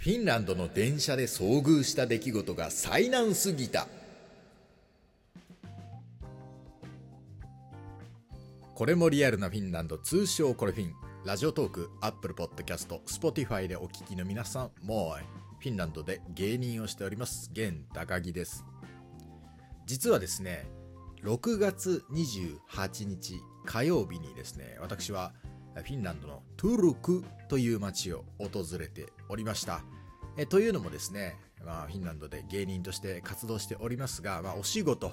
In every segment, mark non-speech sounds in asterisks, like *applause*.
フィンランドの電車で遭遇した出来事が災難すぎた。これもリアルなフィンランド通称コレフィン。ラジオトークアップルポッドキャスト Spotify でお聞きの皆さんもうフィンランドで芸人をしております。現高木です。実はですね6月28日火曜日にですね私はフィンランドのトゥルクという街を訪れておりました。えというのもですね、まあ、フィンランドで芸人として活動しておりますが、まあ、お仕事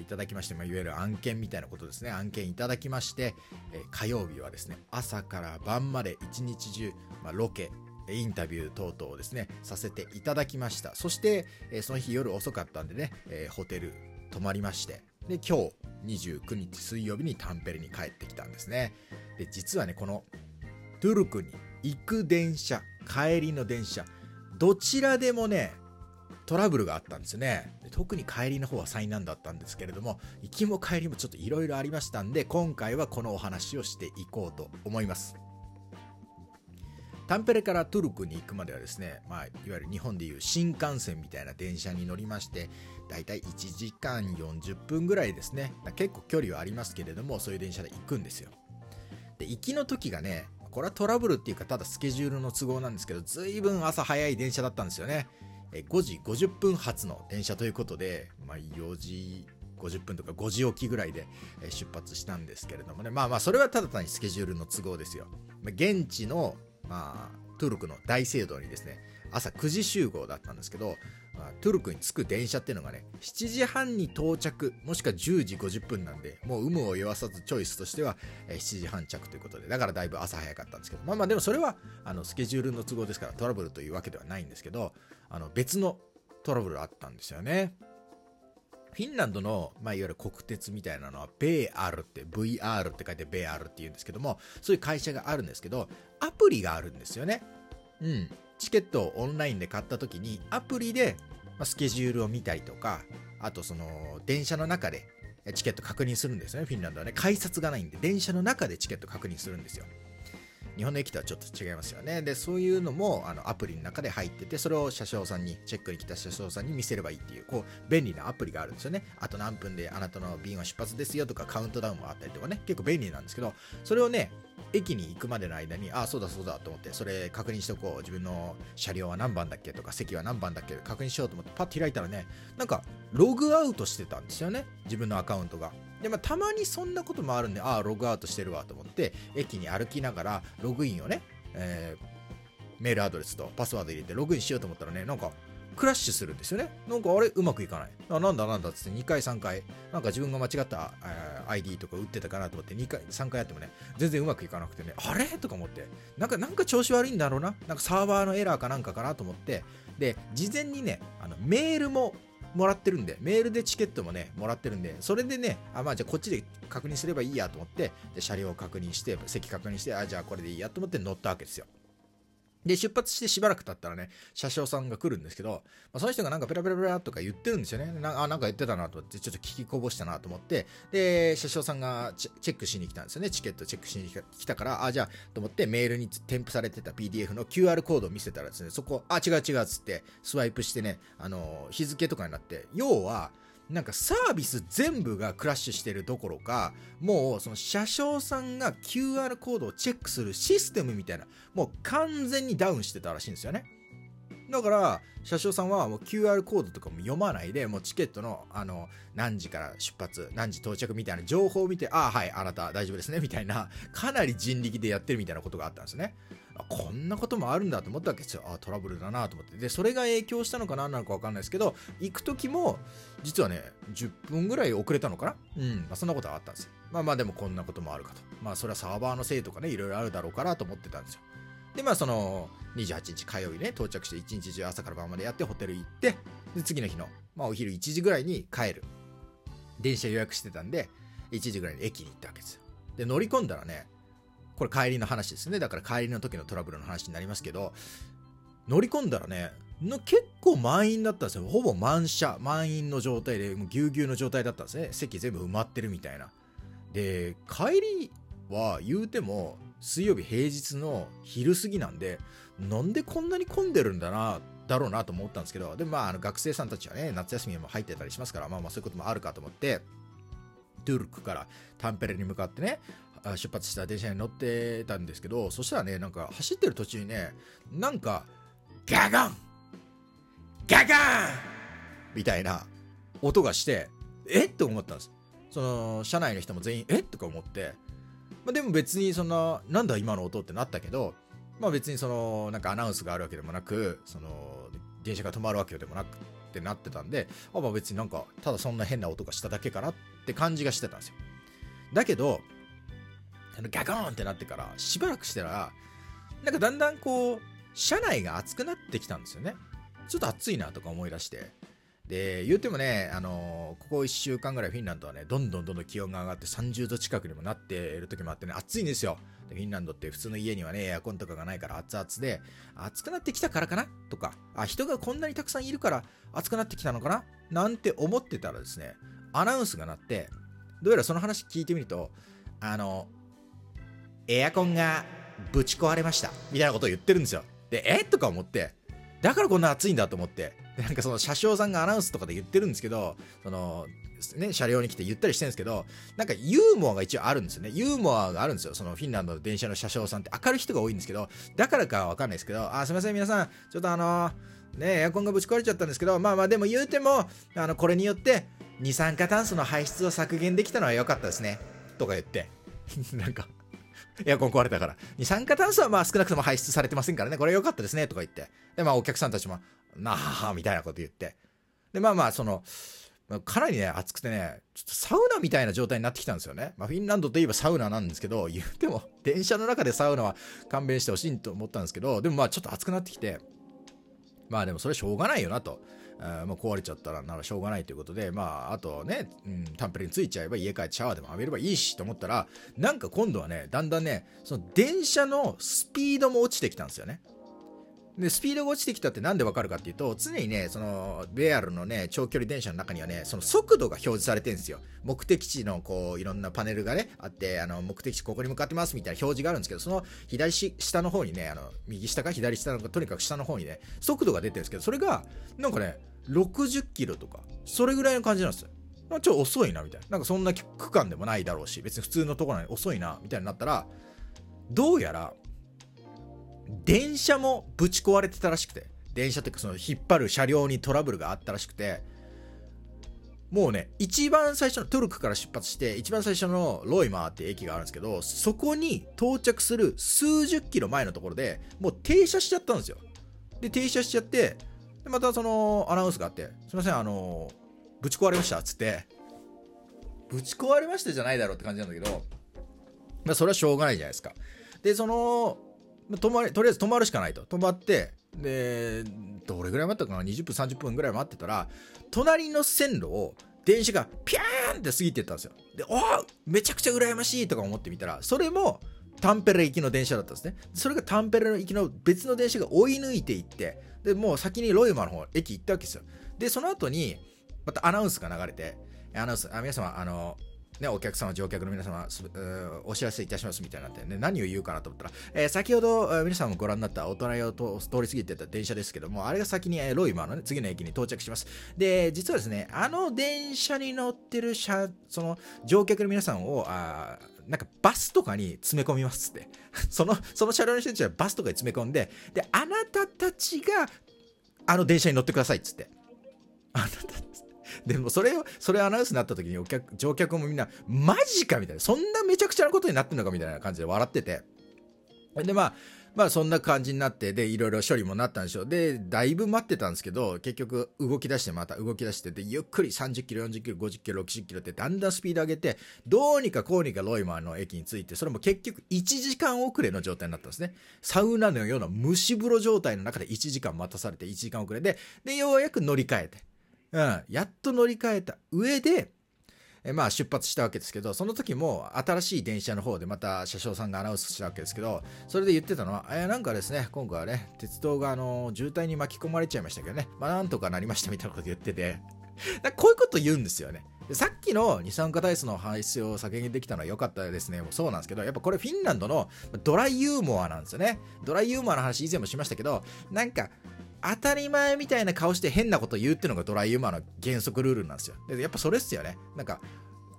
いただきまして、まあ、いわゆる案件みたいなことですね、案件いただきまして、え火曜日はですね、朝から晩まで一日中、まあ、ロケ、インタビュー等々をですね、させていただきました。そして、えその日夜遅かったんでね、えホテル泊まりまして、で、今日29日水曜日にタンペレに帰ってきたんですね。で、実はね、このトゥルクに行く電車、帰りの電車、どちらでもね、トラブルがあったんですよね。特に帰りの方は災難だったんですけれども、行きも帰りもちょっといろいろありましたんで、今回はこのお話をしていこうと思います。タンペレからトゥルクに行くまではですね、まあ、いわゆる日本でいう新幹線みたいな電車に乗りまして、だいたい1時間40分ぐらいですね。結構距離はありますけれども、そういう電車で行くんですよ。で、行きの時がね、これはトラブルっていうか、ただスケジュールの都合なんですけど、ずいぶん朝早い電車だったんですよね。5時50分発の電車ということで、まあ、4時50分とか5時起きぐらいで出発したんですけれどもね。まあまあ、それはただ単にスケジュールの都合ですよ。現地の、まあ、トゥルクの大聖堂にですね、朝9時集合だったんですけど、まあ、トゥルクに着く電車っていうのがね、7時半に到着、もしくは10時50分なんで、もう有無を言わさずチョイスとしては、え7時半着ということで、だからだいぶ朝早かったんですけど、まあまあでもそれは、あの、スケジュールの都合ですからトラブルというわけではないんですけど、あの、別のトラブルあったんですよね。フィンランドの、まあ、いわゆる国鉄みたいなのは、ベーアルって、VR って書いてベーアルって言うんですけども、そういう会社があるんですけど、アプリがあるんですよね。うん。チケットをオンラインで買った時にアプリでまスケジュールを見たりとか、あとその電車の中でチケット確認するんですよね。フィンランドはね。改札がないんで、電車の中でチケット確認するんですよ。日本の駅とはちょっと違いますよね。で、そういうのもあのアプリの中で入ってて、それを車掌さんに、チェックに来た車掌さんに見せればいいっていう、こう、便利なアプリがあるんですよね。あと何分であなたの便は出発ですよとか、カウントダウンもあったりとかね、結構便利なんですけど、それをね、駅に行くまでの間に、ああ、そうだそうだと思って、それ確認しておこう。自分の車両は何番だっけとか、席は何番だっけ確認しようと思って、パッと開いたらね、なんか、ログアウトしてたんですよね。自分のアカウントが。で、まあ、たまにそんなこともあるんで、ああ、ログアウトしてるわと思って、駅に歩きながら、ログインをね、えー、メールアドレスとパスワード入れてログインしようと思ったらね、なんか、クラッシュするんですよね。なんかあれうまくいかない。あなんだなんだっつって2回3回、なんか自分が間違った、えー、ID とか打ってたかなと思って2回、3回やってもね、全然うまくいかなくてね、あれ？とか思って、なんか、なんか調子悪いんだろうな。なんかサーバーのエラーかなんかかなと思って、で、事前にね、あのメールももらってるんで、メールでチケットもね、もらってるんで、それでね、あ、まあじゃあこっちで確認すればいいやと思って、で車両を確認して、席確認して、あ、じゃあこれでいいやと思って乗ったわけですよ。で、出発してしばらく経ったらね、車掌さんが来るんですけど、まあ、その人がなんかペラペラペラとか言ってるんですよね。なあ、なんか言ってたなと思って、ちょっと聞きこぼしたなと思って、で、車掌さんがチェックしに来たんですよね。チケットチェックしに来たから、あ、じゃあ、と思ってメールに添付されてた PDF の QR コードを見せたらですね、そこ、あ、違う違うっつって、スワイプしてね、あの、日付とかになって、要は、なんかサービス全部がクラッシュしてるどころか、もうその車掌さんが QR コードをチェックするシステムみたいな、もう完全にダウンしてたらしいんですよね。だから、車掌さんはもう QR コードとかも読まないで、もうチケットの、あの、何時から出発、何時到着みたいな情報を見て、ああ、はい、あなた大丈夫ですね、みたいな、かなり人力でやってるみたいなことがあったんですね。こんなこともあるんだと思ったわけですよ。あトラブルだなと思って。で、それが影響したのか何なのかわかんないですけど、行く時も、実はね、10分ぐらい遅れたのかなうん。まあ、そんなことはあったんですよ。まあまあでもこんなこともあるかと。まあそれはサーバーのせいとかね、いろいろあるだろうからと思ってたんですよ。で、まあその、28日火曜日ね、到着して1日中朝から晩までやってホテル行って、で、次の日の、まあお昼1時ぐらいに帰る。電車予約してたんで、1時ぐらいに駅に行ったわけですよ。で、乗り込んだらね、これ帰りの話ですね。だから帰りの時のトラブルの話になりますけど、乗り込んだらね、結構満員だったんですよ。ほぼ満車、満員の状態で、ぎゅうぎゅうの状態だったんですね。席全部埋まってるみたいな。で、帰りは言うても、水曜日平日の昼過ぎなんで、なんでこんなに混んでるんだな、だろうなと思ったんですけど、でもまあ、あの学生さんたちはね、夏休みも入ってたりしますから、まあまあそういうこともあるかと思って、トゥルクからタンペレに向かってね、出発した電車に乗ってたんですけど、そしたらね、なんか走ってる途中にね、なんか、ガガン!ガガン!みたいな音がして、えっ？て思ったんです。その、車内の人も全員、えとか思って、まあ、でも別にそんな、なんだ今の音ってなったけど、まあ別にその、なんかアナウンスがあるわけでもなく、その、電車が止まるわけでもなくってなってたんで、あまあ別になんか、ただそんな変な音がしただけかなって感じがしてたんですよ。だけど、あのガコーンってなってから、しばらくしたら、なんかだんだんこう、車内が熱くなってきたんですよね。ちょっと暑いなとか思い出して。で、言うてもね、あのー、ここ1週間ぐらいフィンランドはね、どんどんどんどん気温が上がって30度近くにもなっている時もあってね、暑いんですよ。フィンランドって普通の家にはね、エアコンとかがないから熱々で、暑くなってきたからかな？とか、あ、人がこんなにたくさんいるから暑くなってきたのかな？なんて思ってたらですね、アナウンスが鳴って、どうやらその話聞いてみると、あの、エアコンがぶち壊れました。みたいなことを言ってるんですよ。で、え？とか思って、だからこんな暑いんだと思って、なんかその車掌さんがアナウンスとかで言ってるんですけど、その、ね、車両に来て言ったりしてるんですけど、なんかユーモアが一応あるんですよね。ユーモアがあるんですよ。そのフィンランドの電車の車掌さんって明るい人が多いんですけど、だからかわかんないですけど、あ、すいません、皆さん、ちょっとあのね、エアコンがぶち壊れちゃったんですけど、まあまあでも言うても、あの、これによって二酸化炭素の排出を削減できたのは良かったですね。とか言って、*laughs* なんかエアコン壊れたから。二酸化炭素はまあ少なくとも排出されてませんからね、これ良かったですね、とか言って。で、まあお客さんたちも、なあ、みたいなこと言って。で、まあまあ、その、かなりね、暑くてね、ちょっとサウナみたいな状態になってきたんですよね。まあ、フィンランドといえばサウナなんですけど、*laughs* 言っても、電車の中でサウナは勘弁してほしいと思ったんですけど、でもまあちょっと暑くなってきて、まあでもそれしょうがないよなと。あまあ、壊れちゃったらならしょうがないということで、まあ、あとね、うん、タンペレについちゃえば家帰ってシャワーでも浴びればいいしと思ったら、なんか今度はね、だんだんね、その電車のスピードも落ちてきたんですよね。で、スピードが落ちてきたってなんでわかるかっていうと、常にね、その、ベアルのね、長距離電車の中にはね、その速度が表示されてるんですよ。目的地の、こう、いろんなパネルがね、あって、あの、目的地ここに向かってますみたいな表示があるんですけど、その左下の方にね、あの、右下か左下のか、とにかく下の方にね、速度が出てるんですけど、それが、なんかね、60キロとか、それぐらいの感じなんですよ。ちょ遅いな、みたいな。なんかそんな区間でもないだろうし、別に普通のところなのに遅いな、みたいになったら、どうやら、電車もぶち壊れてたらしくて、電車っていうかその引っ張る車両にトラブルがあったらしくて、もうね、一番最初のトルクから出発して、一番最初のロイマーって駅があるんですけど、そこに到着する数十キロ前のところでもう停車しちゃったんですよ。で、停車しちゃって、でまたそのアナウンスがあって、すいません、あの、ぶち壊れましたっつって、ぶち壊れましたじゃないだろうって感じなんだけど、まあ、それはしょうがないじゃないですか。で、その、止まり、とりあえず止まるしかないと。止まって、で、どれぐらい待ったかな ?20 分、30分ぐらい待ってたら、隣の線路を電車がピャーンって過ぎてったんですよ。で、おめちゃくちゃ羨ましいとか思ってみたら、それもタンペレ行きの電車だったんですね。それがタンペレの行きの別の電車が追い抜いていって、で、もう先にロイマの方、駅行ったわけですよ。で、その後に、またアナウンスが流れて、アナウンス、あ皆様、あの、ね、お客様、乗客の皆様、お知らせいたしますみたいになってね、何を言うかなと思ったら、えー、先ほど皆さんもご覧になった大人を通り過ぎてた電車ですけども、あれが先に、えー、ロイマーの、ね、次の駅に到着します。で、実はですね、あの電車に乗ってる車、その乗客の皆さんを、あなんかバスとかに詰め込みますって。*laughs* その、その車両の人たちはバスとかに詰め込んで、で、あなたたちがあの電車に乗ってくださいっつって。あなた *laughs* でもそれを、それアナウンスになった時にお客、乗客もみんな、マジかみたいな、そんなめちゃくちゃなことになってんのかみたいな感じで笑ってて。で、まあ、まあそんな感じになって、で、いろいろ処理もなったんでしょう。で、だいぶ待ってたんですけど、結局動き出してまた動き出して、で、ゆっくり30キロ、40キロ、50キロ、60キロってだんだんスピード上げて、どうにかこうにかロイマーの駅に着いて、それも結局1時間遅れの状態になったんですね。サウナのような蒸し風呂状態の中で1時間待たされて1時間遅れで、で、ようやく乗り換えて。うん、やっと乗り換えた上で、えまあ出発したわけですけど、その時も新しい電車の方でまた車掌さんがアナウンスしたわけですけど、それで言ってたのは、えなんかですね、今回はね、鉄道があの渋滞に巻き込まれちゃいましたけどね、まあなんとかなりましたみたいなこと言ってて、*laughs* こういうこと言うんですよね。さっきの二酸化炭素の排出を削減できたのは良かったですねもうそうなんですけどやっぱこれフィンランドのドライユーモアなんですよねドライユーモアの話以前もしましたけどなんか当たり前みたいな顔して変なこと言うっていうのがドライユーモアの原則ルールなんですよ。でやっぱそれっすよね。なんか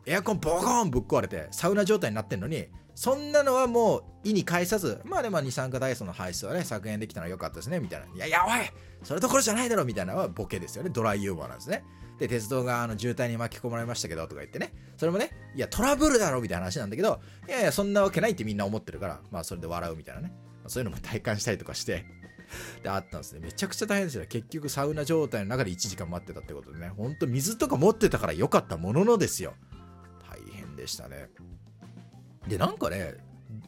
エアコンボコーンぶっ壊れてサウナ状態になってんのにそんなのはもう意に介さずまあでも二酸化炭素の排出はね削減できたのは良かったですねみたいな。いやいやおいそれどころじゃないだろみたいなのはボケですよね。ドライユーモアなんですね。で鉄道があの渋滞に巻き込まれましたけどとか言ってね。それもねいやトラブルだろみたいな話なんだけどいやいやそんなわけないってみんな思ってるからまあそれで笑うみたいなね、そういうのも体感したりとかして。であったんですね。めちゃくちゃ大変ですよ結局サウナ状態の中で1時間待ってたってことでね。ほんと水とか持ってたから良かったもののですよ。大変でしたね。でなんかね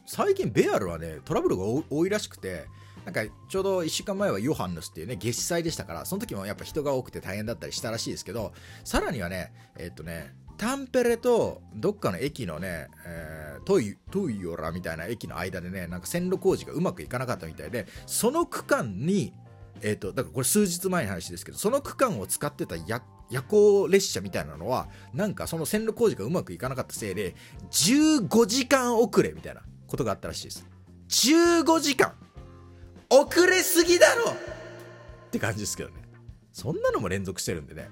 最近ベアルはねトラブルが多いらしくてなんかちょうど1週間前はヨハンヌスっていうね月祭でしたからその時もやっぱ人が多くて大変だったりしたらしいですけどさらにはねえっとねタンペレとどっかの駅のね、えー、トイトイヨラみたいな駅の間でねなんか線路工事がうまくいかなかったみたいでその区間にえっ、ー、とだからこれ数日前の話ですけどその区間を使ってた夜行列車みたいなのはなんかその線路工事がうまくいかなかったせいで15時間遅れみたいなことがあったらしいです。15時間!遅れすぎだろ!って感じですけどね。そんなのも連続してるんでね。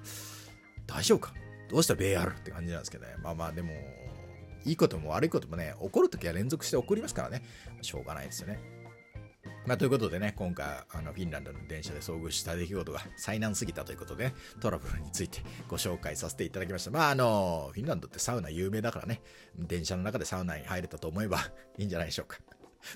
大丈夫か?どうしたベアルって感じなんですけどね。まあまあでも、いいことも悪いこともね、起こるときは連続して起こりますからね。しょうがないですよね。まあ、ということでね、今回、あの、フィンランドの電車で遭遇した出来事が災難すぎたということで、ね、トラブルについてご紹介させていただきました。まあ、あの、フィンランドってサウナ有名だからね、電車の中でサウナに入れたと思えばいいんじゃないでしょうか。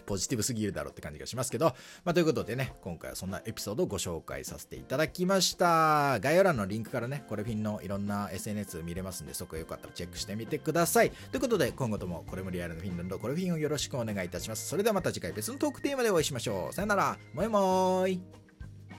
ポジティブすぎるだろうって感じがしますけど、まあ、ということでね、今回はそんなエピソードをご紹介させていただきました。概要欄のリンクからね、これフィンのいろんな SNS 見れますんで、そこよかったらチェックしてみてください。ということで、今後ともこれもリアルのフィンランド、これフィンをよろしくお願いいたします。それではまた次回別のトークテーマでお会いしましょう。さよなら、もいもーい。